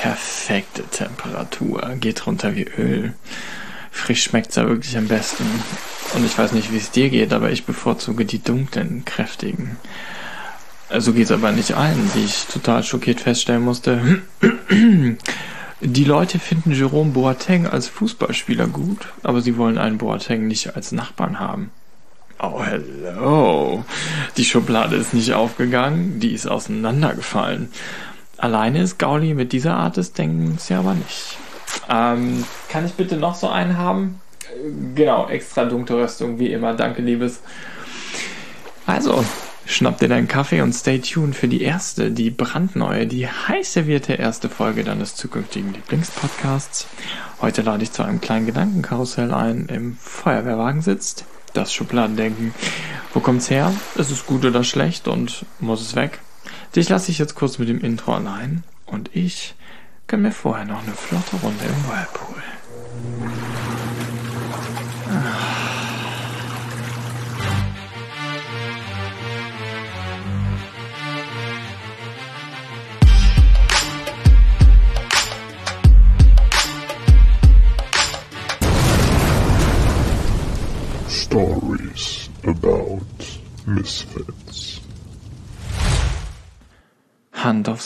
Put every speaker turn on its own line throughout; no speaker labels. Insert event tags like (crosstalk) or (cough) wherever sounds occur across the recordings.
perfekte Temperatur. Geht runter wie Öl. Frisch schmeckt's ja wirklich am besten. Und ich weiß nicht, wie es dir geht, aber ich bevorzuge die dunklen, kräftigen. So also geht's aber nicht allen, die ich total schockiert feststellen musste. Die Leute finden Jerome Boateng als Fußballspieler gut, aber sie wollen einen Boateng nicht als Nachbarn haben. Oh, hello. Die Schublade ist nicht aufgegangen, die ist auseinandergefallen. Alleine ist Gauli mit dieser Art des Denkens ja aber nicht. Ähm, kann ich bitte noch so einen haben? Genau, extra dunkle Röstung, wie immer. Danke, Liebes. Also, schnapp dir deinen Kaffee und stay tuned für die erste, die brandneue, die heiß servierte erste Folge deines zukünftigen Lieblingspodcasts. Heute lade ich zu einem kleinen Gedankenkarussell ein. Im Feuerwehrwagen sitzt das Schubladendenken. Wo kommt's her? Ist es gut oder schlecht und muss es weg? Dich lasse ich jetzt kurz mit dem Intro allein und ich gönn mir vorher noch eine flotte Runde im Whirlpool.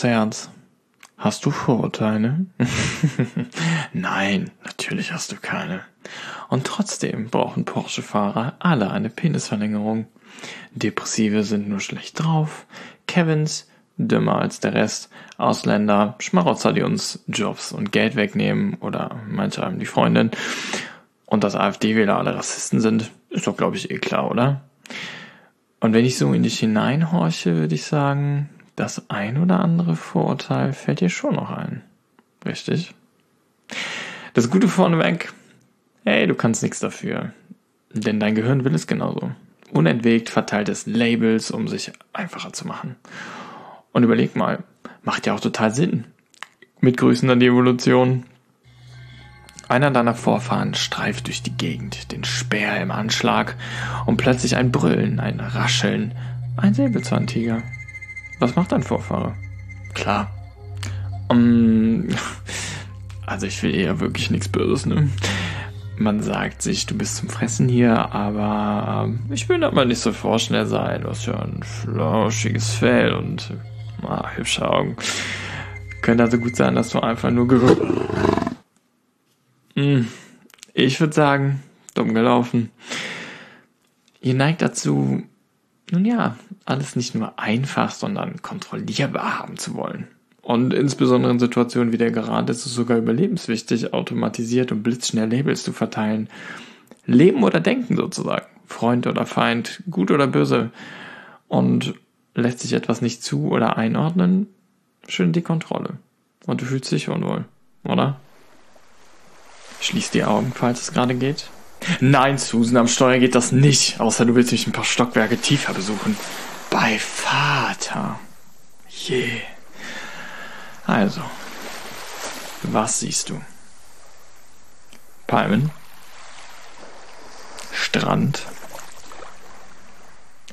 Herz. Hast du Vorurteile? (laughs) Nein, natürlich hast du keine. Und trotzdem brauchen Porsche-Fahrer alle eine Penisverlängerung. Depressive sind nur schlecht drauf, Kevins dümmer als der Rest, Ausländer, Schmarotzer, die uns Jobs und Geld wegnehmen oder manche haben die Freundin und dass AfD-Wähler alle Rassisten sind, ist doch, glaube ich, eh klar, oder? Und wenn ich so in dich hineinhorche, würde ich sagen, das ein oder andere Vorurteil fällt dir schon noch ein. Richtig? Das Gute vorneweg, hey, du kannst nichts dafür. Denn dein Gehirn will es genauso. Unentwegt verteilt es Labels, um sich einfacher zu machen. Und überleg mal, macht ja auch total Sinn. Mit Grüßen an die Evolution. Einer deiner Vorfahren streift durch die Gegend, den Speer im Anschlag und plötzlich ein Brüllen, ein Rascheln, ein Säbelzahntiger. Was macht dein Vorfahre? Klar. Um, (laughs) also ich will eher wirklich nichts Böses, ne? Man sagt sich, du bist zum Fressen hier, aber ich will aber nicht so vorschnell sein. Du hast ja ein flauschiges Fell und ah, hübsche Augen. Könnte also gut sein, dass du einfach nur gerührt. Hm, ich würde sagen, dumm gelaufen. Ihr neigt dazu, nun ja, alles nicht nur einfach, sondern kontrollierbar haben zu wollen. Und insbesondere in Situationen wie der gerade ist es sogar überlebenswichtig, automatisiert und blitzschnell Labels zu verteilen. Leben oder denken sozusagen. Freund oder Feind, gut oder böse. Und lässt sich etwas nicht zu oder einordnen, schön die Kontrolle. Und du fühlst dich unwohl, oder? Schließ die Augen, falls es gerade geht. Nein, Susan, am Steuer geht das nicht, außer du willst mich ein paar Stockwerke tiefer besuchen. Bei Vater. Je. Also, was siehst du? Palmen, Strand,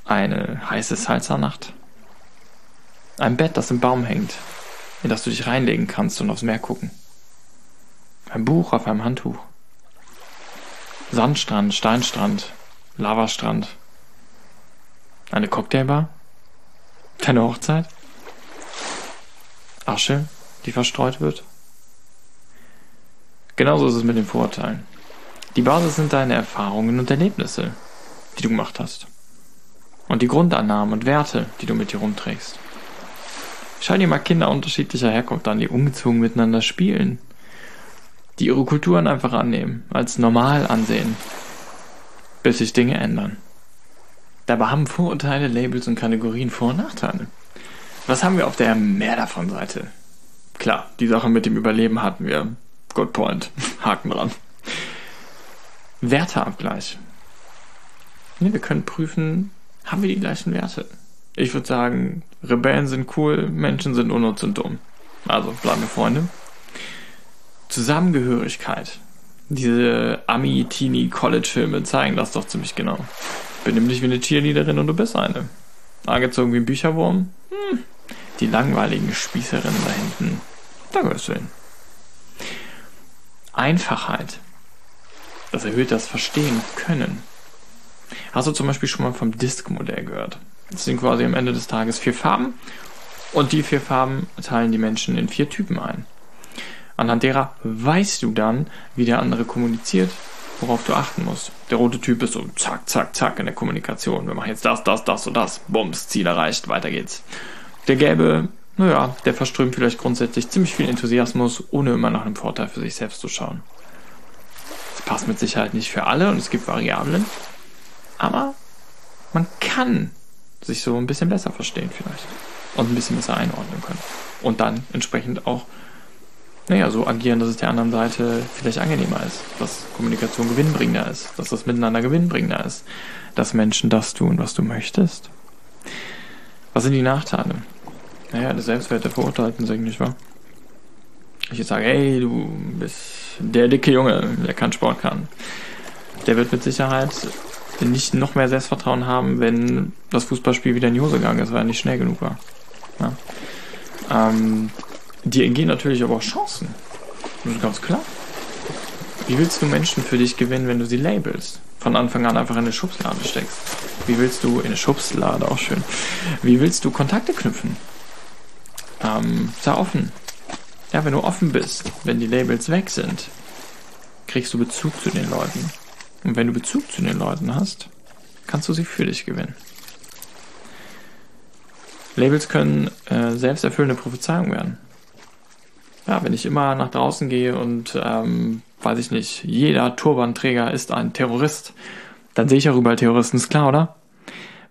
eine heiße Salzernacht, ein Bett, das im Baum hängt, in das du dich reinlegen kannst und aufs Meer gucken, ein Buch auf einem Handtuch, Sandstrand, Steinstrand, Lavastrand, eine Cocktailbar, deine Hochzeit, Asche, die verstreut wird. Genauso ist es mit den Vorurteilen. Die Basis sind deine Erfahrungen und Erlebnisse, die du gemacht hast. Und die Grundannahmen und Werte, die du mit dir rumträgst. Schau dir mal Kinder unterschiedlicher Herkunft an, die ungezwungen miteinander spielen. Die ihre Kulturen einfach annehmen, als normal ansehen. Bis sich Dinge ändern. Dabei haben Vorurteile, Labels und Kategorien Vor- und Nachteile. Was haben wir auf der Mehr davon Seite? Klar, die Sache mit dem Überleben hatten wir. Good point. (laughs) Haken dran. Werteabgleich. Ja, wir können prüfen, haben wir die gleichen Werte? Ich würde sagen, Rebellen sind cool, Menschen sind unnütz und dumm. Also bleiben wir Freunde. Zusammengehörigkeit. Diese Ami-Teenie-College-Filme zeigen das doch ziemlich genau. Benimm dich wie eine Cheerleaderin und du bist eine. Angezogen wie ein Bücherwurm? Hm. Die langweiligen Spießerinnen da hinten. Da gehörst du hin. Einfachheit. Das erhöht das Verstehen können. Hast du zum Beispiel schon mal vom Disk-Modell gehört? Das sind quasi am Ende des Tages vier Farben und die vier Farben teilen die Menschen in vier Typen ein. Anhand derer weißt du dann, wie der andere kommuniziert, worauf du achten musst. Der rote Typ ist so zack, zack, zack in der Kommunikation. Wir machen jetzt das, das, das und das. Bums, Ziel erreicht, weiter geht's. Der gelbe, naja, der verströmt vielleicht grundsätzlich ziemlich viel Enthusiasmus, ohne immer nach einem Vorteil für sich selbst zu schauen. Das passt mit Sicherheit nicht für alle und es gibt Variablen. Aber man kann sich so ein bisschen besser verstehen vielleicht. Und ein bisschen besser einordnen können. Und dann entsprechend auch naja, so agieren, dass es der anderen Seite vielleicht angenehmer ist, dass Kommunikation gewinnbringender ist, dass das Miteinander gewinnbringender ist, dass Menschen das tun, was du möchtest. Was sind die Nachteile? Naja, der Selbstwert der Verurteilten sinkt, nicht wahr? Ich jetzt sage, hey, du bist der dicke Junge, der keinen Sport kann. Der wird mit Sicherheit nicht noch mehr Selbstvertrauen haben, wenn das Fußballspiel wieder in die Hose gegangen ist, weil er nicht schnell genug war. Ja. Ähm, Dir entgehen natürlich aber auch Chancen. Das ist ganz klar. Wie willst du Menschen für dich gewinnen, wenn du sie labelst? Von Anfang an einfach in eine Schubslade steckst. Wie willst du in eine Schubslade, auch schön. Wie willst du Kontakte knüpfen? Ähm, sei offen. Ja, wenn du offen bist, wenn die Labels weg sind, kriegst du Bezug zu den Leuten. Und wenn du Bezug zu den Leuten hast, kannst du sie für dich gewinnen. Labels können äh, selbsterfüllende Prophezeiungen werden ja, wenn ich immer nach draußen gehe und, ähm, weiß ich nicht, jeder Turbanträger ist ein Terrorist, dann sehe ich auch überall Terroristen, ist klar, oder?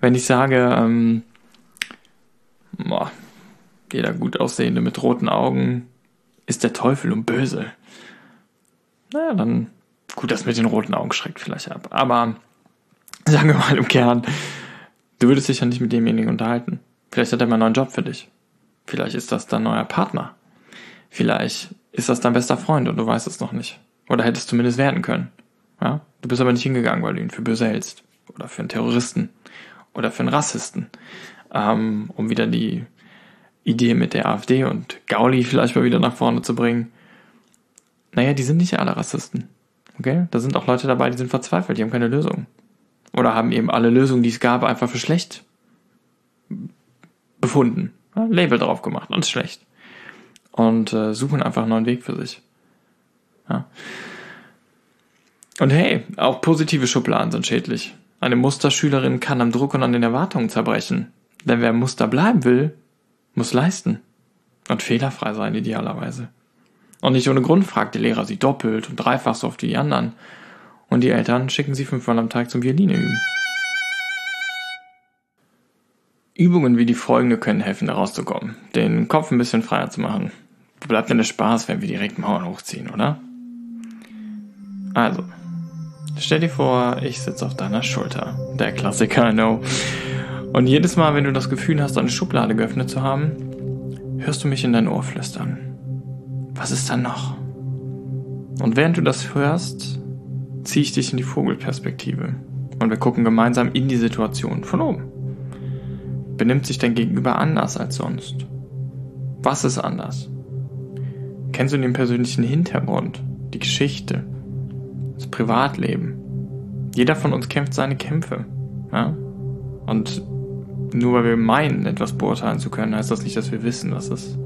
Wenn ich sage, ähm, boah, jeder gut aussehende mit roten Augen ist der Teufel und böse. Naja, dann, gut, das mit den roten Augen schreckt vielleicht ab. Aber sagen wir mal im Kern, du würdest dich ja nicht mit demjenigen unterhalten. Vielleicht hat er mal einen neuen Job für dich. Vielleicht ist das dein neuer Partner. Vielleicht ist das dein bester Freund und du weißt es noch nicht. Oder hättest zumindest werden können. Ja? Du bist aber nicht hingegangen, weil du ihn für böse hältst. Oder für einen Terroristen. Oder für einen Rassisten. Ähm, um wieder die Idee mit der AfD und Gauli vielleicht mal wieder nach vorne zu bringen. Naja, die sind nicht alle Rassisten. Okay? Da sind auch Leute dabei, die sind verzweifelt, die haben keine Lösung. Oder haben eben alle Lösungen, die es gab, einfach für schlecht befunden. Ja, Label drauf gemacht, alles schlecht und äh, suchen einfach einen neuen Weg für sich. Ja. Und hey, auch positive Schubladen sind schädlich. Eine Musterschülerin kann am Druck und an den Erwartungen zerbrechen. Denn wer Muster bleiben will, muss leisten. Und fehlerfrei sein, idealerweise. Und nicht ohne Grund fragt der Lehrer sie doppelt und dreifach so oft wie die anderen. Und die Eltern schicken sie fünfmal am Tag zum Violine üben. Übungen wie die folgende können helfen, da rauszukommen. Den Kopf ein bisschen freier zu machen. Bleibt denn der Spaß, wenn wir direkt Mauern hochziehen, oder? Also, stell dir vor, ich sitze auf deiner Schulter. Der Klassiker, I know. Und jedes Mal, wenn du das Gefühl hast, eine Schublade geöffnet zu haben, hörst du mich in dein Ohr flüstern. Was ist da noch? Und während du das hörst, ziehe ich dich in die Vogelperspektive. Und wir gucken gemeinsam in die Situation von oben. Benimmt sich dein Gegenüber anders als sonst? Was ist anders? Kennst du den persönlichen Hintergrund, die Geschichte, das Privatleben? Jeder von uns kämpft seine Kämpfe. Ja? Und nur weil wir meinen, etwas beurteilen zu können, heißt das nicht, dass wir wissen, was es ist.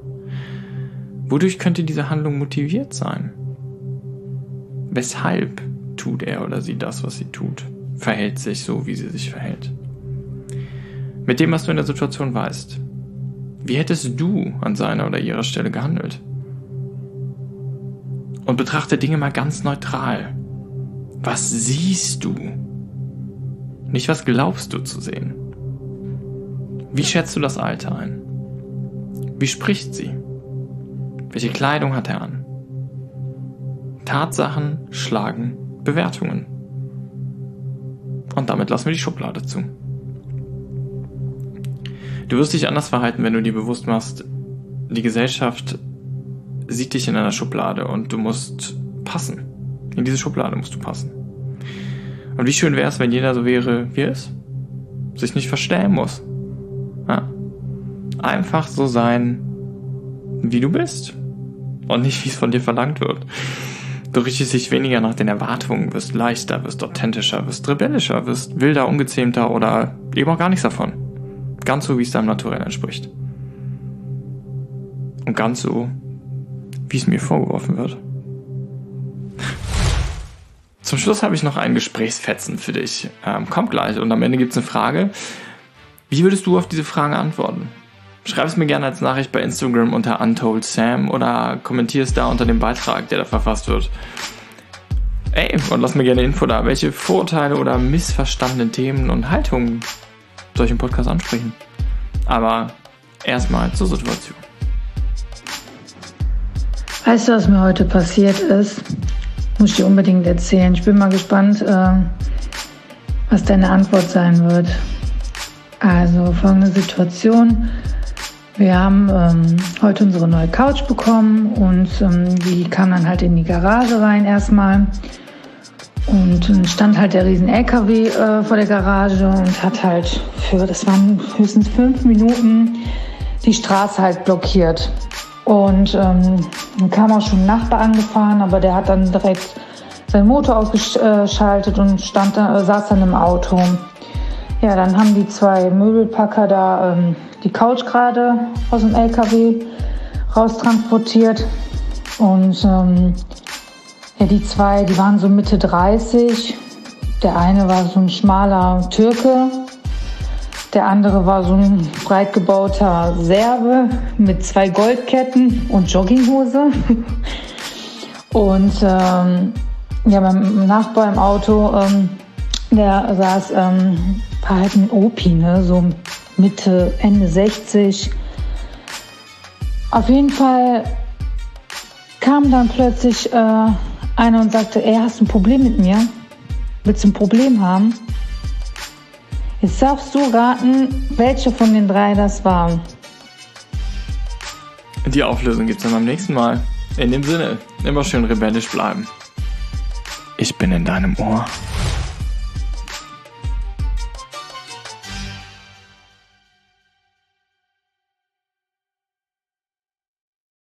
Wodurch könnte diese Handlung motiviert sein? Weshalb tut er oder sie das, was sie tut? Verhält sich so, wie sie sich verhält? Mit dem, was du in der Situation weißt. Wie hättest du an seiner oder ihrer Stelle gehandelt? Und betrachte Dinge mal ganz neutral. Was siehst du? Nicht was glaubst du zu sehen. Wie schätzt du das Alter ein? Wie spricht sie? Welche Kleidung hat er an? Tatsachen schlagen Bewertungen. Und damit lassen wir die Schublade zu. Du wirst dich anders verhalten, wenn du dir bewusst machst, die Gesellschaft sieht dich in einer Schublade und du musst passen. In diese Schublade musst du passen. Und wie schön wäre es, wenn jeder so wäre, wie er ist. Sich nicht verstellen muss. Ja? Einfach so sein, wie du bist. und nicht, wie es von dir verlangt wird. Du richtest dich weniger nach den Erwartungen, wirst leichter, wirst authentischer, wirst rebellischer, wirst wilder, ungezähmter oder eben auch gar nichts davon. Ganz so, wie es deinem Naturell entspricht. Und ganz so, wie es mir vorgeworfen wird. Zum Schluss habe ich noch einen Gesprächsfetzen für dich. Ähm, kommt gleich und am Ende gibt es eine Frage. Wie würdest du auf diese Frage antworten? Schreib es mir gerne als Nachricht bei Instagram unter Untold Sam oder kommentier es da unter dem Beitrag, der da verfasst wird. Ey, und lass mir gerne Info da, welche Vorurteile oder missverstandenen Themen und Haltungen im Podcast ansprechen. Aber erstmal zur Situation.
Weißt du, was mir heute passiert ist? Muss ich dir unbedingt erzählen. Ich bin mal gespannt, äh, was deine Antwort sein wird. Also folgende Situation. Wir haben ähm, heute unsere neue Couch bekommen und ähm, die kam dann halt in die Garage rein erstmal. Und dann stand halt der riesen LKW äh, vor der Garage und hat halt für, das waren höchstens fünf Minuten, die Straße halt blockiert. Und ähm, dann kam auch schon ein Nachbar angefahren, aber der hat dann direkt seinen Motor ausgeschaltet und stand äh, saß dann im Auto. Ja, dann haben die zwei Möbelpacker da ähm, die Couch gerade aus dem LKW raustransportiert. Und ähm, ja, die zwei, die waren so Mitte 30. Der eine war so ein schmaler Türke. Der andere war so ein breit gebauter Serbe mit zwei Goldketten und Jogginghose. (laughs) Und ähm, ja, beim Nachbar im Auto, ähm, der saß ähm, halt ein Opi, ne, so Mitte, Ende 60. Auf jeden Fall kam dann plötzlich äh, einer und sagte, ey, hast du ein Problem mit mir? Willst du ein Problem haben? Jetzt darfst du raten, welche von den drei das waren.
Die Auflösung gibt's dann beim nächsten Mal. In dem Sinne, immer schön rebellisch bleiben. Ich bin in deinem Ohr.